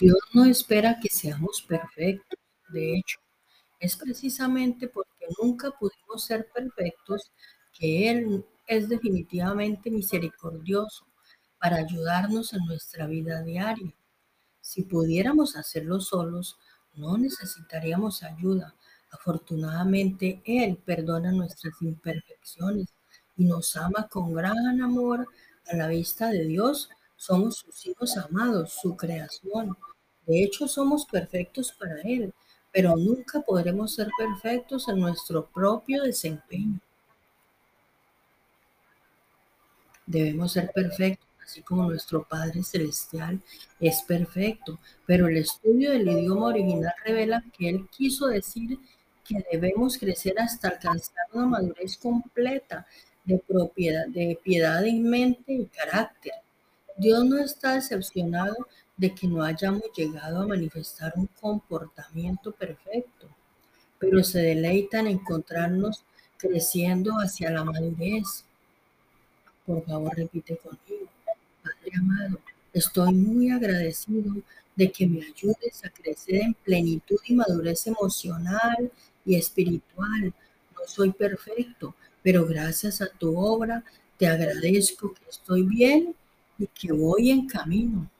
Dios no espera que seamos perfectos. De hecho, es precisamente porque nunca pudimos ser perfectos que Él es definitivamente misericordioso para ayudarnos en nuestra vida diaria. Si pudiéramos hacerlo solos, no necesitaríamos ayuda. Afortunadamente, Él perdona nuestras imperfecciones y nos ama con gran amor. A la vista de Dios, somos sus hijos amados, su creación. De hecho, somos perfectos para Él, pero nunca podremos ser perfectos en nuestro propio desempeño. Debemos ser perfectos, así como nuestro Padre Celestial es perfecto, pero el estudio del idioma original revela que Él quiso decir que debemos crecer hasta alcanzar una madurez completa de propiedad, de piedad en mente y carácter. Dios no está decepcionado de que no hayamos llegado a manifestar un comportamiento perfecto, pero se deleita en encontrarnos creciendo hacia la madurez. Por favor, repite conmigo. Padre amado, estoy muy agradecido de que me ayudes a crecer en plenitud y madurez emocional y espiritual. No soy perfecto, pero gracias a tu obra te agradezco que estoy bien y que voy en camino.